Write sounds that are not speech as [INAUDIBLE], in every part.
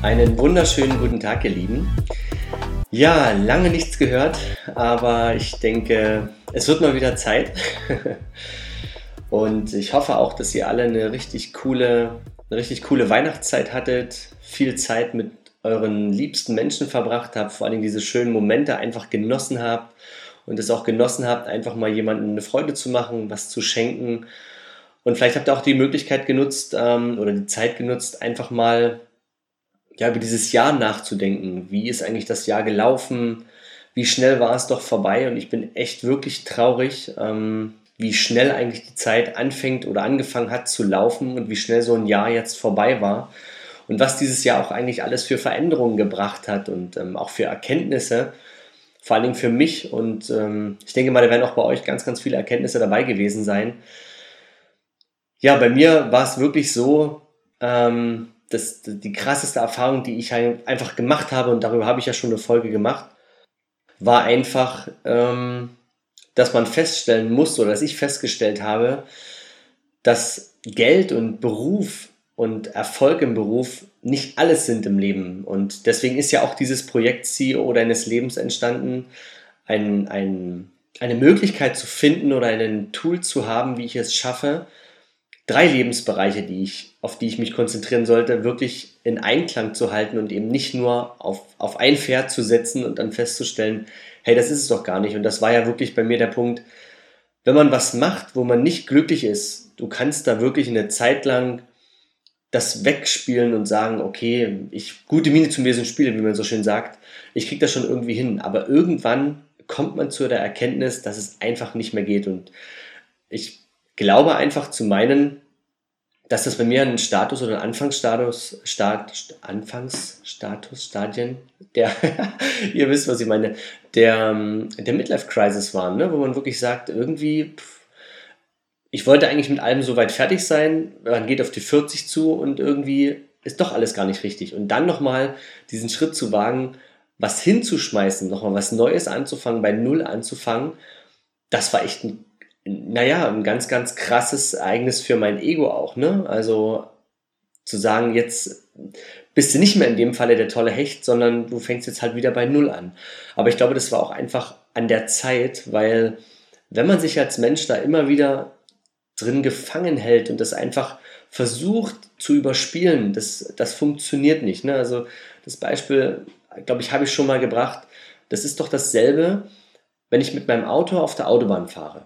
Einen wunderschönen guten Tag, ihr Lieben. Ja, lange nichts gehört, aber ich denke, es wird mal wieder Zeit. [LAUGHS] Und ich hoffe auch, dass ihr alle eine richtig coole, eine richtig coole Weihnachtszeit hattet, viel Zeit mit euren liebsten Menschen verbracht habt, vor allem diese schönen Momente einfach genossen habt und es auch genossen habt, einfach mal jemandem eine Freude zu machen, was zu schenken. Und vielleicht habt ihr auch die Möglichkeit genutzt ähm, oder die Zeit genutzt, einfach mal ja, über dieses Jahr nachzudenken. Wie ist eigentlich das Jahr gelaufen? Wie schnell war es doch vorbei? Und ich bin echt wirklich traurig, ähm, wie schnell eigentlich die Zeit anfängt oder angefangen hat zu laufen und wie schnell so ein Jahr jetzt vorbei war. Und was dieses Jahr auch eigentlich alles für Veränderungen gebracht hat und ähm, auch für Erkenntnisse, vor allen Dingen für mich. Und ähm, ich denke mal, da werden auch bei euch ganz, ganz viele Erkenntnisse dabei gewesen sein. Ja, bei mir war es wirklich so, ähm, das, die krasseste Erfahrung, die ich einfach gemacht habe, und darüber habe ich ja schon eine Folge gemacht, war einfach, ähm, dass man feststellen muss, oder dass ich festgestellt habe, dass Geld und Beruf und Erfolg im Beruf nicht alles sind im Leben. Und deswegen ist ja auch dieses Projekt CEO deines Lebens entstanden, ein, ein, eine Möglichkeit zu finden oder ein Tool zu haben, wie ich es schaffe, drei Lebensbereiche, die ich, auf die ich mich konzentrieren sollte, wirklich in Einklang zu halten und eben nicht nur auf, auf ein Pferd zu setzen und dann festzustellen, hey, das ist es doch gar nicht. Und das war ja wirklich bei mir der Punkt, wenn man was macht, wo man nicht glücklich ist, du kannst da wirklich eine Zeit lang das wegspielen und sagen, okay, ich gute Miene zum Wesen spielen, wie man so schön sagt. Ich kriege das schon irgendwie hin, aber irgendwann kommt man zu der Erkenntnis, dass es einfach nicht mehr geht und ich glaube einfach zu meinen, dass das bei mir ein Status oder ein Anfangsstatus, Start, Anfangsstatus, Stadien, der, [LAUGHS] ihr wisst, was ich meine, der, ähm, der Midlife-Crisis waren, ne? wo man wirklich sagt, irgendwie, pff, ich wollte eigentlich mit allem so weit fertig sein, man geht auf die 40 zu und irgendwie ist doch alles gar nicht richtig. Und dann nochmal diesen Schritt zu wagen, was hinzuschmeißen, nochmal was Neues anzufangen, bei Null anzufangen, das war echt ein naja, ein ganz, ganz krasses Ereignis für mein Ego auch, ne? Also zu sagen, jetzt bist du nicht mehr in dem Falle der tolle Hecht, sondern du fängst jetzt halt wieder bei Null an. Aber ich glaube, das war auch einfach an der Zeit, weil wenn man sich als Mensch da immer wieder drin gefangen hält und das einfach versucht zu überspielen, das, das funktioniert nicht. Ne? Also das Beispiel, glaube ich, habe ich schon mal gebracht. Das ist doch dasselbe, wenn ich mit meinem Auto auf der Autobahn fahre.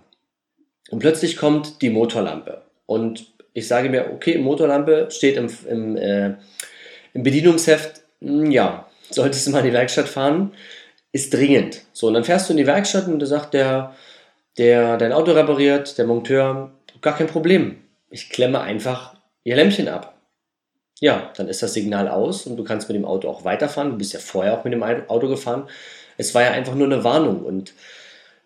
Und plötzlich kommt die Motorlampe. Und ich sage mir, okay, Motorlampe steht im, im, äh, im Bedienungsheft, hm, ja, solltest du mal in die Werkstatt fahren, ist dringend. So, und dann fährst du in die Werkstatt und da sagt der, der dein Auto repariert, der Monteur, gar kein Problem. Ich klemme einfach ihr Lämpchen ab. Ja, dann ist das Signal aus und du kannst mit dem Auto auch weiterfahren. Du bist ja vorher auch mit dem Auto gefahren. Es war ja einfach nur eine Warnung und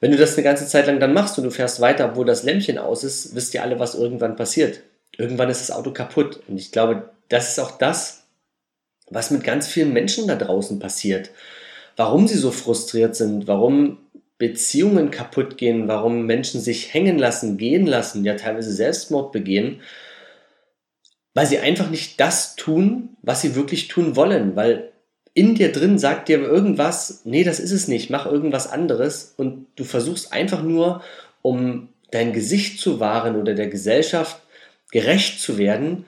wenn du das eine ganze Zeit lang dann machst und du fährst weiter, obwohl das Lämpchen aus ist, wisst ihr alle, was irgendwann passiert. Irgendwann ist das Auto kaputt. Und ich glaube, das ist auch das, was mit ganz vielen Menschen da draußen passiert. Warum sie so frustriert sind, warum Beziehungen kaputt gehen, warum Menschen sich hängen lassen, gehen lassen, ja teilweise Selbstmord begehen, weil sie einfach nicht das tun, was sie wirklich tun wollen, weil in dir drin sagt dir irgendwas, nee, das ist es nicht, mach irgendwas anderes und du versuchst einfach nur, um dein Gesicht zu wahren oder der Gesellschaft gerecht zu werden,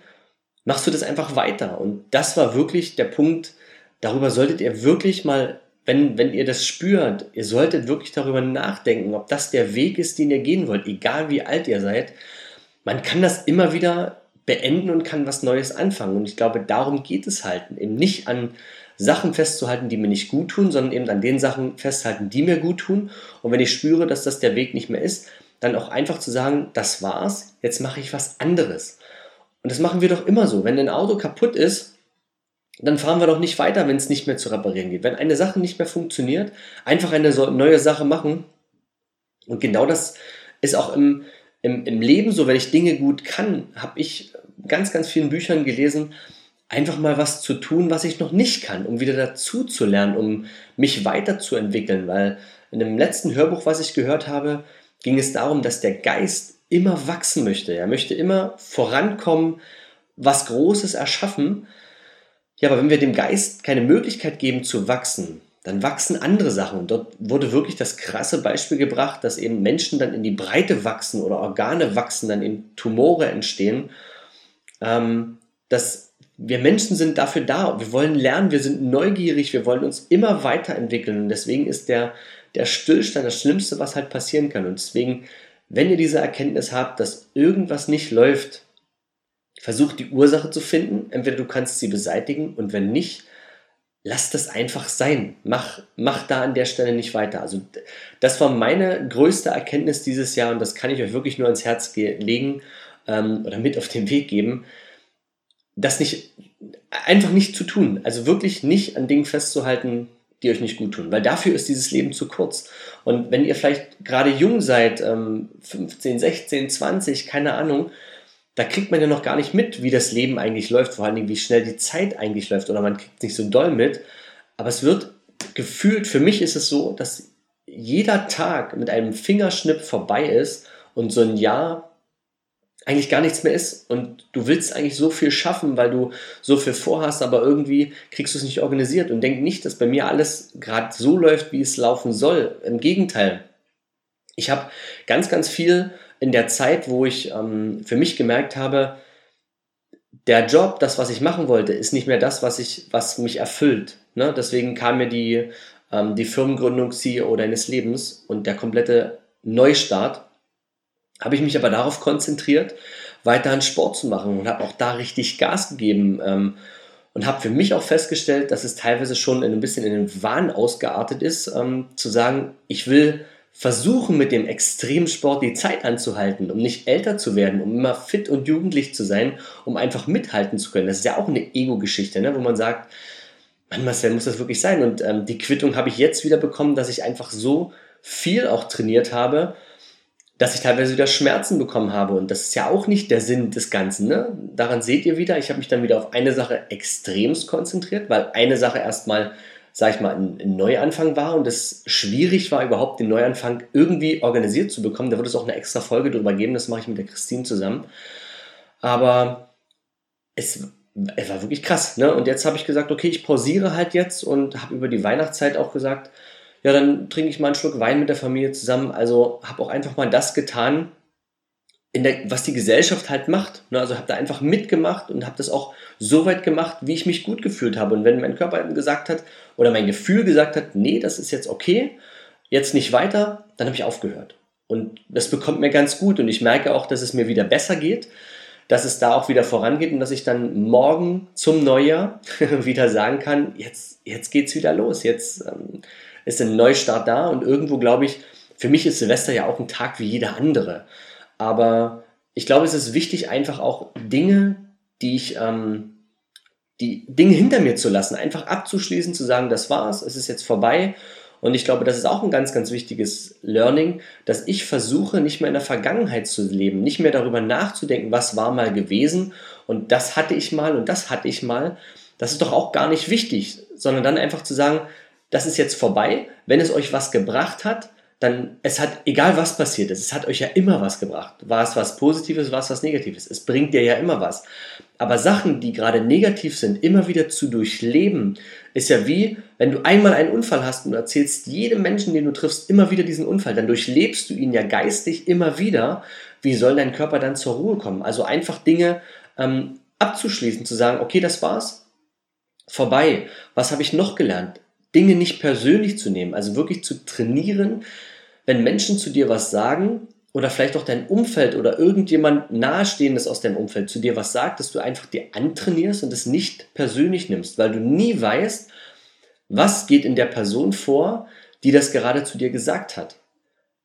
machst du das einfach weiter. Und das war wirklich der Punkt, darüber solltet ihr wirklich mal, wenn, wenn ihr das spürt, ihr solltet wirklich darüber nachdenken, ob das der Weg ist, den ihr gehen wollt, egal wie alt ihr seid. Man kann das immer wieder beenden und kann was Neues anfangen. Und ich glaube, darum geht es halt. Eben nicht an Sachen festzuhalten, die mir nicht gut tun, sondern eben an den Sachen festhalten, die mir gut tun. Und wenn ich spüre, dass das der Weg nicht mehr ist, dann auch einfach zu sagen, das war's, jetzt mache ich was anderes. Und das machen wir doch immer so. Wenn ein Auto kaputt ist, dann fahren wir doch nicht weiter, wenn es nicht mehr zu reparieren geht. Wenn eine Sache nicht mehr funktioniert, einfach eine neue Sache machen. Und genau das ist auch im, im, im Leben so, wenn ich Dinge gut kann, habe ich ganz, ganz vielen Büchern gelesen, einfach mal was zu tun, was ich noch nicht kann, um wieder dazu zu lernen, um mich weiterzuentwickeln. Weil in dem letzten Hörbuch, was ich gehört habe, ging es darum, dass der Geist immer wachsen möchte. Er möchte immer vorankommen, was Großes erschaffen. Ja, aber wenn wir dem Geist keine Möglichkeit geben zu wachsen, dann wachsen andere Sachen. Und dort wurde wirklich das krasse Beispiel gebracht, dass eben Menschen dann in die Breite wachsen oder Organe wachsen, dann eben Tumore entstehen. Ähm, dass wir Menschen sind dafür da. Wir wollen lernen, wir sind neugierig, wir wollen uns immer weiterentwickeln. Und deswegen ist der, der Stillstand das Schlimmste, was halt passieren kann. Und deswegen, wenn ihr diese Erkenntnis habt, dass irgendwas nicht läuft, versucht die Ursache zu finden. Entweder du kannst sie beseitigen und wenn nicht, lass das einfach sein. Mach, mach da an der Stelle nicht weiter. Also das war meine größte Erkenntnis dieses Jahr und das kann ich euch wirklich nur ans Herz legen ähm, oder mit auf den Weg geben. Das nicht, einfach nicht zu tun. Also wirklich nicht an Dingen festzuhalten, die euch nicht gut tun, weil dafür ist dieses Leben zu kurz. Und wenn ihr vielleicht gerade jung seid, ähm, 15, 16, 20, keine Ahnung, da kriegt man ja noch gar nicht mit, wie das Leben eigentlich läuft, vor allen Dingen, wie schnell die Zeit eigentlich läuft oder man kriegt es nicht so doll mit. Aber es wird gefühlt, für mich ist es so, dass jeder Tag mit einem Fingerschnipp vorbei ist und so ein Jahr eigentlich gar nichts mehr ist und du willst eigentlich so viel schaffen, weil du so viel vorhast, aber irgendwie kriegst du es nicht organisiert und denk nicht, dass bei mir alles gerade so läuft, wie es laufen soll. Im Gegenteil. Ich habe ganz, ganz viel in der Zeit, wo ich ähm, für mich gemerkt habe, der Job, das, was ich machen wollte, ist nicht mehr das, was, ich, was mich erfüllt. Ne? Deswegen kam mir die, ähm, die Firmengründung CEO deines Lebens und der komplette Neustart. Habe ich mich aber darauf konzentriert, weiterhin Sport zu machen und habe auch da richtig Gas gegeben. Ähm, und habe für mich auch festgestellt, dass es teilweise schon ein bisschen in den Wahn ausgeartet ist, ähm, zu sagen, ich will versuchen mit dem Extremsport die Zeit anzuhalten, um nicht älter zu werden, um immer fit und jugendlich zu sein, um einfach mithalten zu können. Das ist ja auch eine Ego-Geschichte, ne? wo man sagt, Mann, Marcel, muss das wirklich sein? Und ähm, die Quittung habe ich jetzt wieder bekommen, dass ich einfach so viel auch trainiert habe, dass ich teilweise wieder Schmerzen bekommen habe. Und das ist ja auch nicht der Sinn des Ganzen. Ne? Daran seht ihr wieder, ich habe mich dann wieder auf eine Sache extremst konzentriert, weil eine Sache erstmal sag ich mal, ein, Neuanfang war und es schwierig war, überhaupt den Neuanfang irgendwie organisiert zu bekommen. Da wird es auch eine extra Folge drüber geben, das mache ich mit der Christine zusammen. Aber es, es war wirklich krass. Ne? Und jetzt habe ich gesagt, okay, ich pausiere halt jetzt und habe über die Weihnachtszeit auch gesagt, ja, dann trinke ich mal einen Schluck Wein mit der Familie zusammen. Also habe auch einfach mal das getan, der, was die Gesellschaft halt macht. Ne? Also habe da einfach mitgemacht und habe das auch so weit gemacht, wie ich mich gut gefühlt habe. Und wenn mein Körper gesagt hat oder mein Gefühl gesagt hat, nee, das ist jetzt okay, jetzt nicht weiter, dann habe ich aufgehört. Und das bekommt mir ganz gut und ich merke auch, dass es mir wieder besser geht, dass es da auch wieder vorangeht und dass ich dann morgen zum Neujahr [LAUGHS] wieder sagen kann, jetzt, jetzt es wieder los, jetzt ähm, ist ein Neustart da und irgendwo glaube ich, für mich ist Silvester ja auch ein Tag wie jeder andere. Aber ich glaube, es ist wichtig, einfach auch Dinge, die ich, ähm, die Dinge hinter mir zu lassen, einfach abzuschließen, zu sagen, das war's, es ist jetzt vorbei. Und ich glaube, das ist auch ein ganz, ganz wichtiges Learning, dass ich versuche, nicht mehr in der Vergangenheit zu leben, nicht mehr darüber nachzudenken, was war mal gewesen und das hatte ich mal und das hatte ich mal. Das ist doch auch gar nicht wichtig, sondern dann einfach zu sagen, das ist jetzt vorbei. Wenn es euch was gebracht hat, dann es hat, egal was passiert ist, es hat euch ja immer was gebracht. War es was Positives, war es was Negatives. Es bringt dir ja immer was. Aber Sachen, die gerade negativ sind, immer wieder zu durchleben, ist ja wie, wenn du einmal einen Unfall hast und erzählst jedem Menschen, den du triffst, immer wieder diesen Unfall, dann durchlebst du ihn ja geistig immer wieder. Wie soll dein Körper dann zur Ruhe kommen? Also einfach Dinge ähm, abzuschließen, zu sagen, okay, das war's, vorbei. Was habe ich noch gelernt? Dinge nicht persönlich zu nehmen, also wirklich zu trainieren, wenn Menschen zu dir was sagen oder vielleicht auch dein Umfeld oder irgendjemand Nahestehendes aus deinem Umfeld zu dir was sagt, dass du einfach dir antrainierst und es nicht persönlich nimmst, weil du nie weißt, was geht in der Person vor, die das gerade zu dir gesagt hat.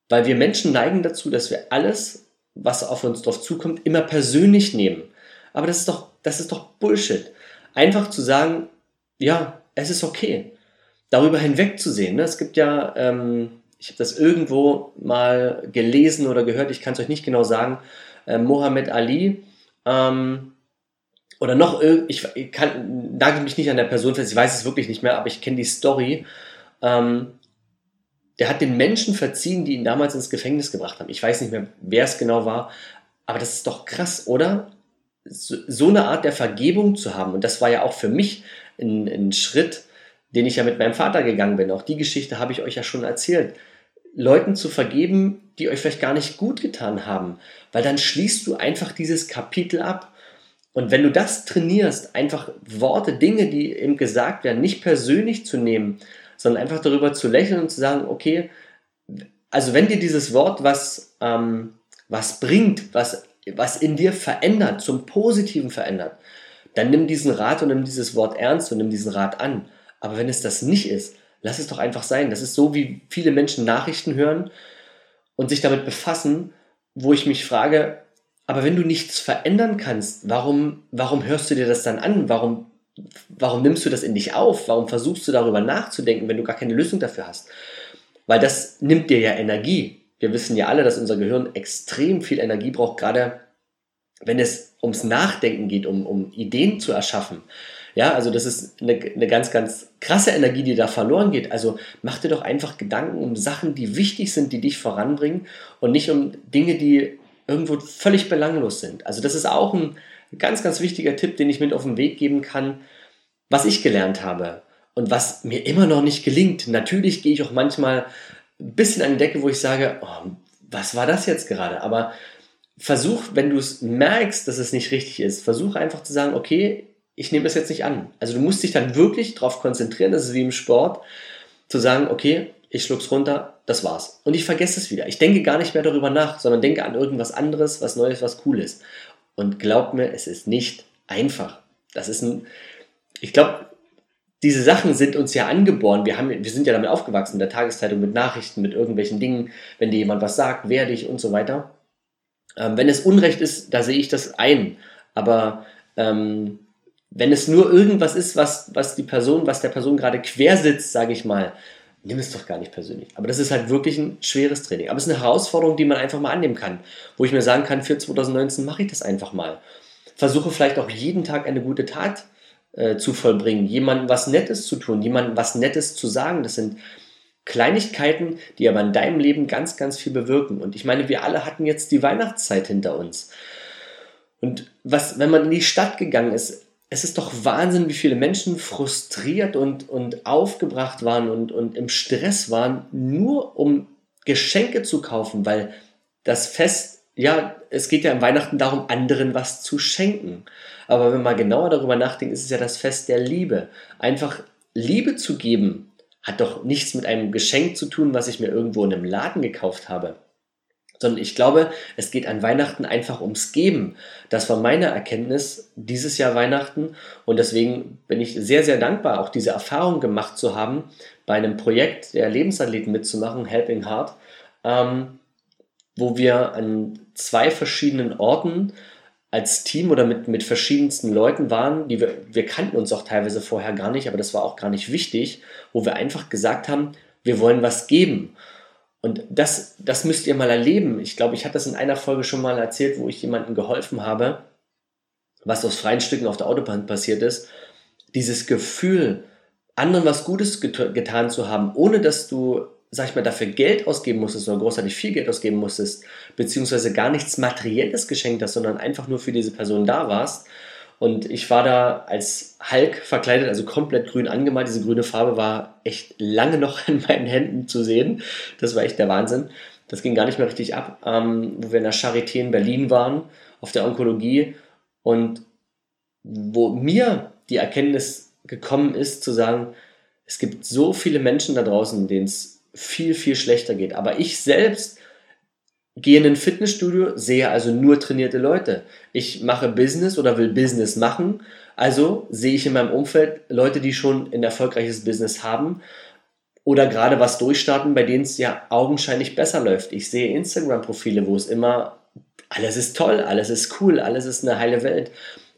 Weil wir Menschen neigen dazu, dass wir alles, was auf uns drauf zukommt, immer persönlich nehmen. Aber das ist doch, das ist doch Bullshit. Einfach zu sagen, ja, es ist okay, darüber hinwegzusehen. Ne? Es gibt ja, ähm, ich habe das irgendwo mal gelesen oder gehört, ich kann es euch nicht genau sagen, äh, Mohammed Ali, ähm, oder noch, ich kann, nagel mich nicht an der Person fest, ich weiß es wirklich nicht mehr, aber ich kenne die Story. Ähm, der hat den Menschen verziehen, die ihn damals ins Gefängnis gebracht haben. Ich weiß nicht mehr, wer es genau war, aber das ist doch krass, oder? So, so, eine Art der Vergebung zu haben. Und das war ja auch für mich ein, ein Schritt, den ich ja mit meinem Vater gegangen bin. Auch die Geschichte habe ich euch ja schon erzählt. Leuten zu vergeben, die euch vielleicht gar nicht gut getan haben, weil dann schließt du einfach dieses Kapitel ab. Und wenn du das trainierst, einfach Worte, Dinge, die eben gesagt werden, nicht persönlich zu nehmen, sondern einfach darüber zu lächeln und zu sagen, okay, also wenn dir dieses Wort was, ähm, was bringt, was, was in dir verändert, zum Positiven verändert, dann nimm diesen Rat und nimm dieses Wort ernst und nimm diesen Rat an. Aber wenn es das nicht ist, lass es doch einfach sein. Das ist so, wie viele Menschen Nachrichten hören und sich damit befassen, wo ich mich frage, aber wenn du nichts verändern kannst, warum, warum hörst du dir das dann an? Warum warum nimmst du das in dich auf? Warum versuchst du darüber nachzudenken, wenn du gar keine Lösung dafür hast? Weil das nimmt dir ja Energie. Wir wissen ja alle, dass unser Gehirn extrem viel Energie braucht, gerade wenn es ums Nachdenken geht, um, um Ideen zu erschaffen. Ja, also das ist eine, eine ganz, ganz krasse Energie, die da verloren geht. Also mach dir doch einfach Gedanken um Sachen, die wichtig sind, die dich voranbringen und nicht um Dinge, die irgendwo völlig belanglos sind. Also das ist auch ein, ganz, ganz wichtiger Tipp, den ich mit auf den Weg geben kann, was ich gelernt habe und was mir immer noch nicht gelingt. Natürlich gehe ich auch manchmal ein bisschen an die Decke, wo ich sage, oh, was war das jetzt gerade? Aber versuch, wenn du es merkst, dass es nicht richtig ist, versuch einfach zu sagen, okay, ich nehme das jetzt nicht an. Also du musst dich dann wirklich darauf konzentrieren, das ist wie im Sport, zu sagen, okay, ich schluck's runter, das war's. Und ich vergesse es wieder. Ich denke gar nicht mehr darüber nach, sondern denke an irgendwas anderes, was Neues, was Cooles. Und glaubt mir, es ist nicht einfach. Das ist ein, ich glaube, diese Sachen sind uns ja angeboren. Wir, haben, wir sind ja damit aufgewachsen, in der Tageszeitung mit Nachrichten, mit irgendwelchen Dingen, wenn dir jemand was sagt, werde ich und so weiter. Ähm, wenn es Unrecht ist, da sehe ich das ein. Aber ähm, wenn es nur irgendwas ist, was, was die Person, was der Person gerade quer sitzt, sage ich mal, nimm es doch gar nicht persönlich. Aber das ist halt wirklich ein schweres Training. Aber es ist eine Herausforderung, die man einfach mal annehmen kann. Wo ich mir sagen kann, für 2019 mache ich das einfach mal. Versuche vielleicht auch jeden Tag eine gute Tat äh, zu vollbringen, jemandem was Nettes zu tun, jemandem was Nettes zu sagen. Das sind Kleinigkeiten, die aber in deinem Leben ganz, ganz viel bewirken. Und ich meine, wir alle hatten jetzt die Weihnachtszeit hinter uns. Und was, wenn man in die Stadt gegangen ist, es ist doch Wahnsinn, wie viele Menschen frustriert und, und aufgebracht waren und, und im Stress waren, nur um Geschenke zu kaufen, weil das Fest, ja, es geht ja im Weihnachten darum, anderen was zu schenken. Aber wenn man genauer darüber nachdenkt, ist es ja das Fest der Liebe. Einfach Liebe zu geben, hat doch nichts mit einem Geschenk zu tun, was ich mir irgendwo in einem Laden gekauft habe sondern ich glaube, es geht an Weihnachten einfach ums Geben. Das war meine Erkenntnis dieses Jahr Weihnachten und deswegen bin ich sehr, sehr dankbar, auch diese Erfahrung gemacht zu haben, bei einem Projekt der Lebensathleten mitzumachen, Helping Heart, ähm, wo wir an zwei verschiedenen Orten als Team oder mit, mit verschiedensten Leuten waren, die wir, wir kannten uns auch teilweise vorher gar nicht, aber das war auch gar nicht wichtig, wo wir einfach gesagt haben, wir wollen was geben. Und das, das müsst ihr mal erleben. Ich glaube, ich hatte das in einer Folge schon mal erzählt, wo ich jemandem geholfen habe, was aus freien Stücken auf der Autobahn passiert ist. Dieses Gefühl, anderen was Gutes get getan zu haben, ohne dass du, sag ich mal, dafür Geld ausgeben musstest oder großartig viel Geld ausgeben musstest, beziehungsweise gar nichts Materielles geschenkt hast, sondern einfach nur für diese Person da warst und ich war da als Hulk verkleidet, also komplett grün angemalt. Diese grüne Farbe war echt lange noch [LAUGHS] in meinen Händen zu sehen. Das war echt der Wahnsinn. Das ging gar nicht mehr richtig ab, ähm, wo wir in der Charité in Berlin waren, auf der Onkologie. Und wo mir die Erkenntnis gekommen ist, zu sagen, es gibt so viele Menschen da draußen, denen es viel, viel schlechter geht. Aber ich selbst gehe in ein Fitnessstudio, sehe also nur trainierte Leute. Ich mache Business oder will Business machen, also sehe ich in meinem Umfeld Leute, die schon ein erfolgreiches Business haben oder gerade was durchstarten, bei denen es ja augenscheinlich besser läuft. Ich sehe Instagram-Profile, wo es immer alles ist toll, alles ist cool, alles ist eine heile Welt.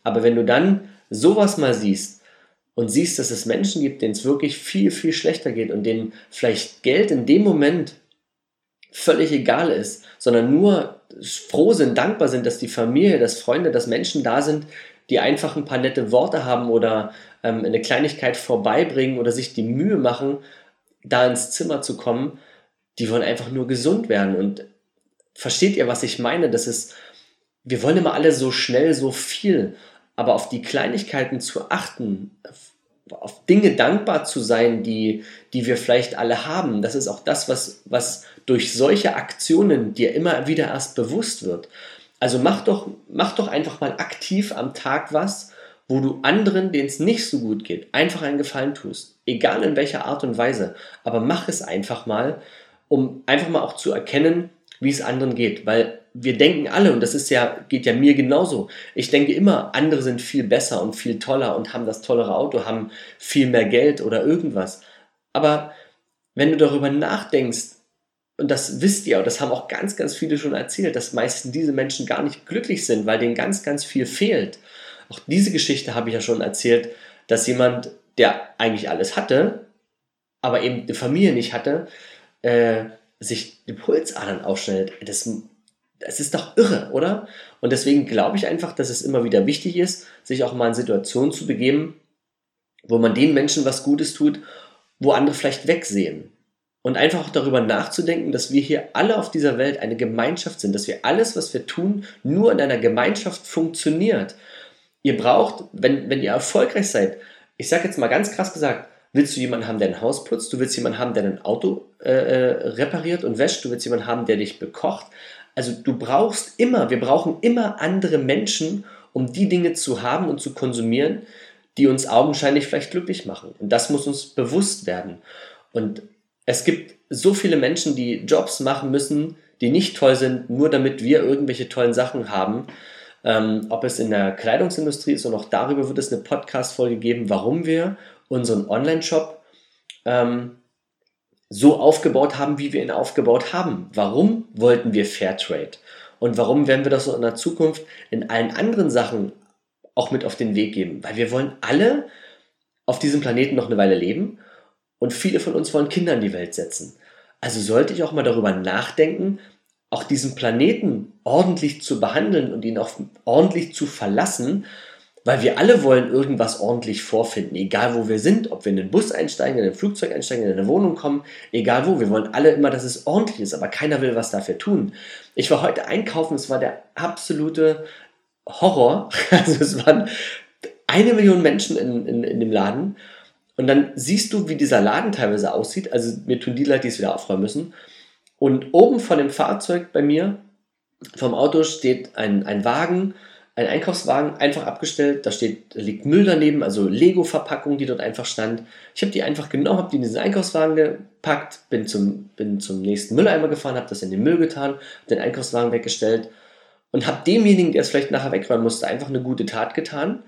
Aber wenn du dann sowas mal siehst und siehst, dass es Menschen gibt, denen es wirklich viel, viel schlechter geht und denen vielleicht Geld in dem Moment völlig egal ist, sondern nur froh sind, dankbar sind, dass die Familie, dass Freunde, dass Menschen da sind, die einfach ein paar nette Worte haben oder ähm, eine Kleinigkeit vorbeibringen oder sich die Mühe machen, da ins Zimmer zu kommen, die wollen einfach nur gesund werden. Und versteht ihr, was ich meine? Das ist, wir wollen immer alle so schnell, so viel, aber auf die Kleinigkeiten zu achten, auf Dinge dankbar zu sein, die, die wir vielleicht alle haben. Das ist auch das, was, was durch solche Aktionen dir immer wieder erst bewusst wird. Also mach doch, mach doch einfach mal aktiv am Tag was, wo du anderen, denen es nicht so gut geht, einfach einen Gefallen tust. Egal in welcher Art und Weise. Aber mach es einfach mal, um einfach mal auch zu erkennen, wie es anderen geht. Weil wir denken alle, und das ist ja, geht ja mir genauso. Ich denke immer, andere sind viel besser und viel toller und haben das tollere Auto, haben viel mehr Geld oder irgendwas. Aber wenn du darüber nachdenkst, und das wisst ihr, und das haben auch ganz, ganz viele schon erzählt, dass meistens diese Menschen gar nicht glücklich sind, weil denen ganz, ganz viel fehlt. Auch diese Geschichte habe ich ja schon erzählt, dass jemand, der eigentlich alles hatte, aber eben die Familie nicht hatte, äh, sich die Pulsadern aufschneidet. Das, das ist doch irre, oder? Und deswegen glaube ich einfach, dass es immer wieder wichtig ist, sich auch mal in Situationen zu begeben, wo man den Menschen was Gutes tut, wo andere vielleicht wegsehen und einfach auch darüber nachzudenken, dass wir hier alle auf dieser Welt eine Gemeinschaft sind, dass wir alles, was wir tun, nur in einer Gemeinschaft funktioniert. Ihr braucht, wenn, wenn ihr erfolgreich seid, ich sage jetzt mal ganz krass gesagt, willst du jemanden haben, der ein Haus putzt, du willst jemanden haben, der ein Auto äh, äh repariert und wäscht, du willst jemanden haben, der dich bekocht. Also du brauchst immer, wir brauchen immer andere Menschen, um die Dinge zu haben und zu konsumieren, die uns augenscheinlich vielleicht glücklich machen. Und das muss uns bewusst werden. Und es gibt so viele Menschen, die Jobs machen müssen, die nicht toll sind, nur damit wir irgendwelche tollen Sachen haben. Ähm, ob es in der Kleidungsindustrie ist und auch darüber wird es eine Podcast-Folge geben, warum wir unseren Online-Shop ähm, so aufgebaut haben, wie wir ihn aufgebaut haben. Warum wollten wir Fairtrade? Und warum werden wir das in der Zukunft in allen anderen Sachen auch mit auf den Weg geben? Weil wir wollen alle auf diesem Planeten noch eine Weile leben und viele von uns wollen Kinder in die Welt setzen. Also sollte ich auch mal darüber nachdenken, auch diesen Planeten ordentlich zu behandeln und ihn auch ordentlich zu verlassen, weil wir alle wollen irgendwas ordentlich vorfinden, egal wo wir sind, ob wir in den Bus einsteigen, in ein Flugzeug einsteigen, in eine Wohnung kommen, egal wo. Wir wollen alle immer, dass es ordentlich ist, aber keiner will was dafür tun. Ich war heute einkaufen, es war der absolute Horror. [LAUGHS] Also es waren eine Million Menschen in, in, in dem Laden und dann siehst du, wie dieser Laden teilweise aussieht. Also mir tun die Leute, die es wieder aufräumen müssen. Und oben von dem Fahrzeug bei mir, vom Auto, steht ein, ein Wagen, ein Einkaufswagen, einfach abgestellt. Da steht, da liegt Müll daneben, also Lego-Verpackung, die dort einfach stand. Ich habe die einfach genommen, habe die in diesen Einkaufswagen gepackt, bin zum, bin zum nächsten Mülleimer gefahren, habe das in den Müll getan, den Einkaufswagen weggestellt und habe demjenigen, der es vielleicht nachher wegräumen musste, einfach eine gute Tat getan.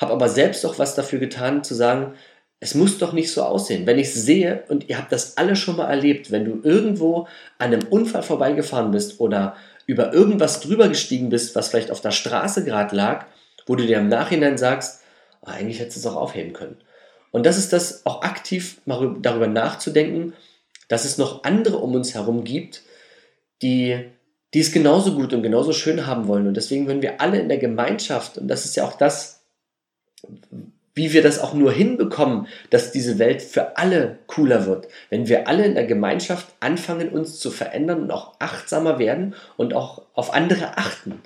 Habe aber selbst auch was dafür getan, zu sagen, es muss doch nicht so aussehen. Wenn ich sehe, und ihr habt das alle schon mal erlebt, wenn du irgendwo an einem Unfall vorbeigefahren bist oder über irgendwas drüber gestiegen bist, was vielleicht auf der Straße gerade lag, wo du dir im Nachhinein sagst, oh, eigentlich hättest du es auch aufheben können. Und das ist das, auch aktiv darüber nachzudenken, dass es noch andere um uns herum gibt, die, die es genauso gut und genauso schön haben wollen. Und deswegen, wenn wir alle in der Gemeinschaft, und das ist ja auch das, wie wir das auch nur hinbekommen, dass diese Welt für alle cooler wird. Wenn wir alle in der Gemeinschaft anfangen, uns zu verändern und auch achtsamer werden und auch auf andere achten,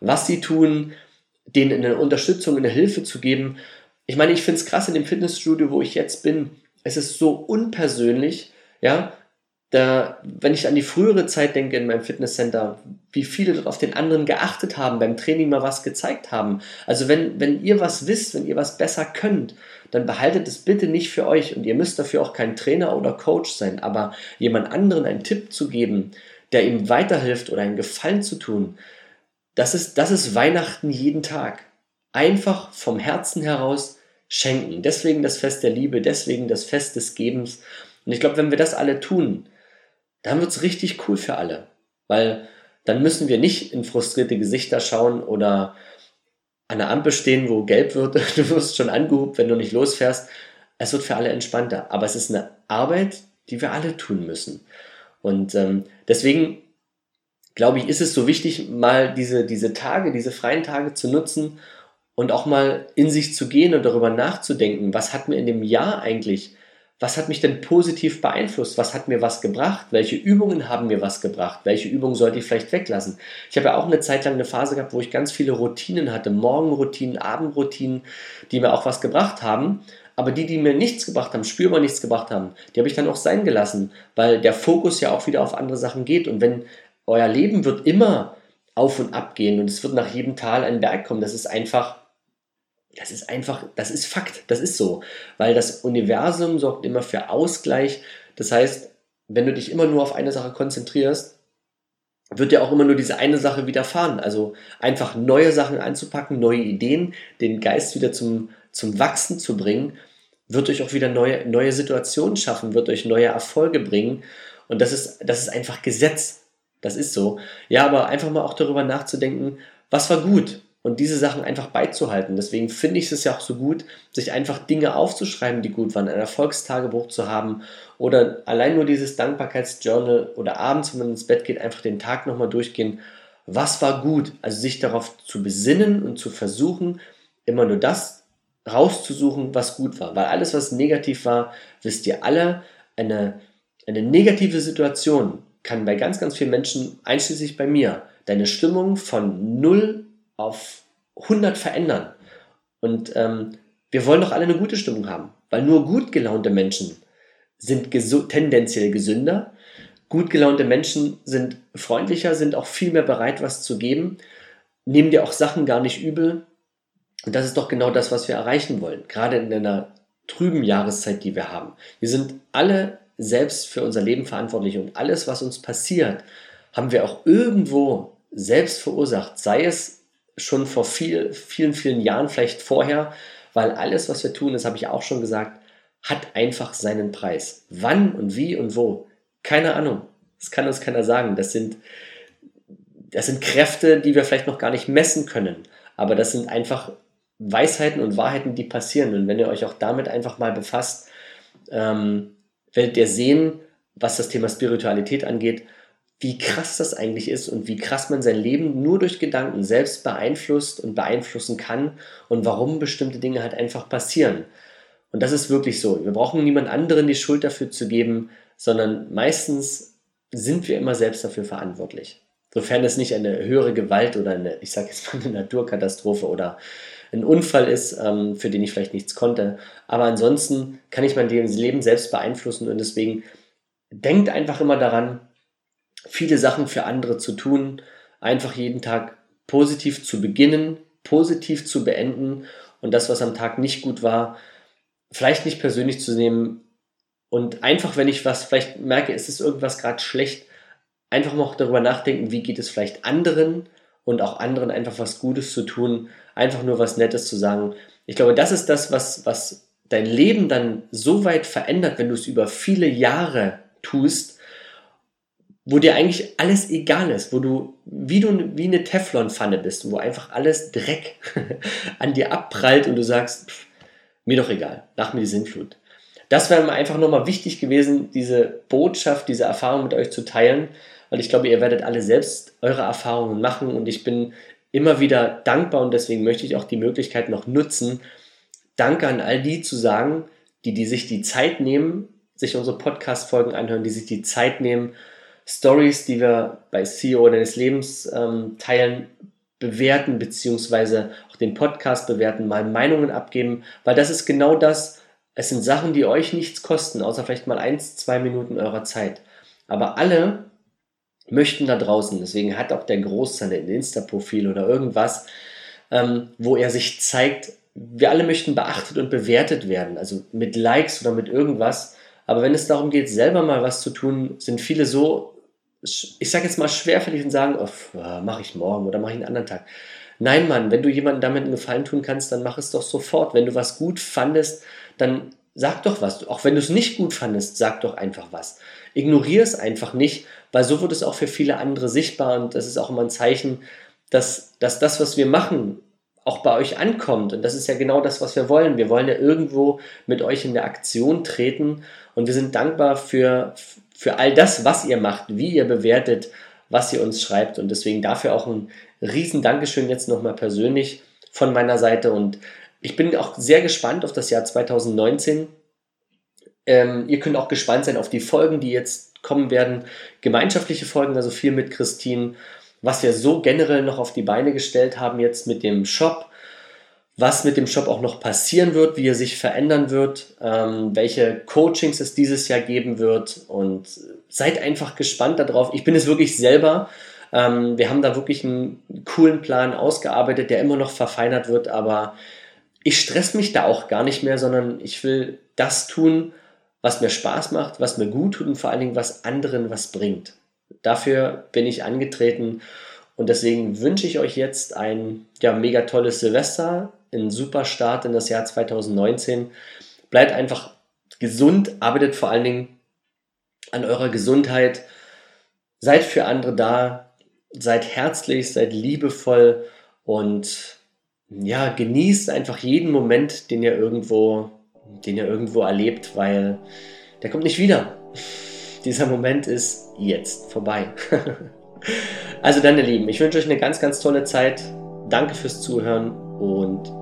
was sie tun, denen eine Unterstützung, eine Hilfe zu geben. Ich meine, ich finde es krass in dem Fitnessstudio, wo ich jetzt bin. Es ist so unpersönlich, ja, da, wenn ich an die frühere Zeit denke in meinem Fitnesscenter, wie viele dort auf den anderen geachtet haben, beim Training mal was gezeigt haben. Also wenn, wenn ihr was wisst, wenn ihr was besser könnt, dann behaltet es bitte nicht für euch und ihr müsst dafür auch kein Trainer oder Coach sein, aber jemand anderen einen Tipp zu geben, der ihm weiterhilft oder einen Gefallen zu tun, das ist, das ist Weihnachten jeden Tag. Einfach vom Herzen heraus schenken. Deswegen das Fest der Liebe, deswegen das Fest des Gebens. Und ich glaube, wenn wir das alle tun, dann wird es richtig cool für alle. Weil dann müssen wir nicht in frustrierte Gesichter schauen oder an der Ampel stehen, wo gelb wird, [LAUGHS] du wirst schon angehubt, wenn du nicht losfährst. Es wird für alle entspannter. Aber es ist eine Arbeit, die wir alle tun müssen. Und ähm, deswegen glaube ich, ist es so wichtig, mal diese, diese Tage, diese freien Tage zu nutzen und auch mal in sich zu gehen und darüber nachzudenken, was hat mir in dem Jahr eigentlich, was hat mich denn positiv beeinflusst, was hat mir was gebracht, welche Übungen haben mir was gebracht, welche Übungen sollte ich vielleicht weglassen. Ich habe ja auch eine Zeit lang eine Phase gehabt, wo ich ganz viele Routinen hatte, Morgenroutinen, Abendroutinen, die mir auch was gebracht haben. Aber die, die mir nichts gebracht haben, spürbar nichts gebracht haben, die habe ich dann auch sein gelassen, weil der Fokus ja auch wieder auf andere Sachen geht. Und wenn euer Leben wird immer auf und ab gehen und es wird nach jedem Tal ein Berg kommen, das ist einfach das ist einfach, das ist Fakt, das ist so, weil das Universum sorgt immer für Ausgleich. Das heißt, wenn du dich immer nur auf eine Sache konzentrierst, wird dir auch immer nur diese eine Sache widerfahren. Also einfach neue Sachen anzupacken, neue Ideen, den Geist wieder zum, zum Wachsen zu bringen, wird euch auch wieder neue, neue Situationen schaffen, wird euch neue Erfolge bringen. Und das ist, das ist einfach Gesetz. Das ist so. Ja, aber einfach mal auch darüber nachzudenken, was war gut? Und diese Sachen einfach beizuhalten. Deswegen finde ich es ja auch so gut, sich einfach Dinge aufzuschreiben, die gut waren, ein Erfolgstagebuch zu haben oder allein nur dieses Dankbarkeitsjournal oder abends, wenn man ins Bett geht, einfach den Tag nochmal durchgehen. Was war gut? Also sich darauf zu besinnen und zu versuchen, immer nur das rauszusuchen, was gut war. Weil alles, was negativ war, wisst ihr alle, eine, eine negative Situation kann bei ganz, ganz vielen Menschen, einschließlich bei mir, deine Stimmung von 0 auf 100 verändern. Und ähm, wir wollen doch alle eine gute Stimmung haben, weil nur gut gelaunte Menschen sind gesu tendenziell gesünder. Gut gelaunte Menschen sind freundlicher, sind auch viel mehr bereit, was zu geben, nehmen dir auch Sachen gar nicht übel. Und das ist doch genau das, was wir erreichen wollen, gerade in einer trüben Jahreszeit, die wir haben. Wir sind alle selbst für unser Leben verantwortlich und alles, was uns passiert, haben wir auch irgendwo selbst verursacht, sei es schon vor viel, vielen, vielen Jahren, vielleicht vorher, weil alles, was wir tun, das habe ich auch schon gesagt, hat einfach seinen Preis. Wann und wie und wo? Keine Ahnung. Das kann uns keiner sagen. Das sind, das sind Kräfte, die wir vielleicht noch gar nicht messen können. Aber das sind einfach Weisheiten und Wahrheiten, die passieren. Und wenn ihr euch auch damit einfach mal befasst, ähm, werdet ihr sehen, was das Thema Spiritualität angeht, wie krass das eigentlich ist und wie krass man sein Leben nur durch Gedanken selbst beeinflusst und beeinflussen kann und warum bestimmte Dinge halt einfach passieren. Und das ist wirklich so. Wir brauchen niemand anderen die Schuld dafür zu geben, sondern meistens sind wir immer selbst dafür verantwortlich. Sofern es nicht eine höhere Gewalt oder eine, ich sage jetzt mal eine Naturkatastrophe oder ein Unfall ist, ähm, für den ich vielleicht nichts konnte. Aber ansonsten kann ich mein Leben selbst beeinflussen und deswegen denkt einfach immer daran, viele Sachen für andere zu tun, einfach jeden Tag positiv zu beginnen, positiv zu beenden und das, was am Tag nicht gut war, vielleicht nicht persönlich zu nehmen und einfach, wenn ich was vielleicht merke, es ist irgendwas gerade schlecht, einfach mal darüber nachdenken, wie geht es vielleicht anderen und auch anderen einfach was Gutes zu tun, einfach nur was Nettes zu sagen. Ich glaube, das ist das, was, was dein Leben dann so weit verändert, wenn du es über viele Jahre tust, wo dir eigentlich alles egal ist, wo du wie du wie eine Teflonpfanne bist, wo einfach alles Dreck [LAUGHS] an dir abprallt und du sagst, pff, mir doch egal, nach mir die Sintflut. Das wäre mir einfach nochmal wichtig gewesen, diese Botschaft, diese Erfahrung mit euch zu teilen, weil ich glaube, ihr werdet alle selbst eure Erfahrungen machen und ich bin immer wieder dankbar und deswegen möchte ich auch die Möglichkeit noch nutzen, Danke an all die zu sagen, die, die sich die Zeit nehmen, sich unsere Podcast-Folgen anhören, die sich die Zeit nehmen, Stories, die wir bei CEO deines Lebens ähm, teilen, bewerten, beziehungsweise auch den Podcast bewerten, mal Meinungen abgeben, weil das ist genau das. Es sind Sachen, die euch nichts kosten, außer vielleicht mal eins, zwei Minuten eurer Zeit. Aber alle möchten da draußen, deswegen hat auch der Großteil ein Insta-Profil oder irgendwas, ähm, wo er sich zeigt, wir alle möchten beachtet und bewertet werden, also mit Likes oder mit irgendwas. Aber wenn es darum geht, selber mal was zu tun, sind viele so ich sage jetzt mal schwerfällig und sagen, oh, mache ich morgen oder mache ich einen anderen Tag. Nein, Mann, wenn du jemandem damit einen Gefallen tun kannst, dann mach es doch sofort. Wenn du was gut fandest, dann sag doch was. Auch wenn du es nicht gut fandest, sag doch einfach was. Ignoriere es einfach nicht, weil so wird es auch für viele andere sichtbar und das ist auch immer ein Zeichen, dass, dass das, was wir machen, auch bei euch ankommt. Und das ist ja genau das, was wir wollen. Wir wollen ja irgendwo mit euch in der Aktion treten und wir sind dankbar für, für all das, was ihr macht, wie ihr bewertet, was ihr uns schreibt. Und deswegen dafür auch ein riesen Dankeschön jetzt nochmal persönlich von meiner Seite. Und ich bin auch sehr gespannt auf das Jahr 2019. Ähm, ihr könnt auch gespannt sein auf die Folgen, die jetzt kommen werden. Gemeinschaftliche Folgen, also viel mit Christine was wir so generell noch auf die Beine gestellt haben jetzt mit dem Shop, was mit dem Shop auch noch passieren wird, wie er sich verändern wird, ähm, welche Coachings es dieses Jahr geben wird und seid einfach gespannt darauf. Ich bin es wirklich selber. Ähm, wir haben da wirklich einen coolen Plan ausgearbeitet, der immer noch verfeinert wird, aber ich stress mich da auch gar nicht mehr, sondern ich will das tun, was mir Spaß macht, was mir gut tut und vor allen Dingen was anderen was bringt. Dafür bin ich angetreten und deswegen wünsche ich euch jetzt ein ja, mega tolles Silvester, einen super Start in das Jahr 2019. Bleibt einfach gesund, arbeitet vor allen Dingen an eurer Gesundheit, seid für andere da, seid herzlich, seid liebevoll und ja, genießt einfach jeden Moment, den ihr irgendwo, den ihr irgendwo erlebt, weil der kommt nicht wieder. [LAUGHS] Dieser Moment ist jetzt vorbei. [LAUGHS] also dann, ihr Lieben, ich wünsche euch eine ganz, ganz tolle Zeit. Danke fürs Zuhören und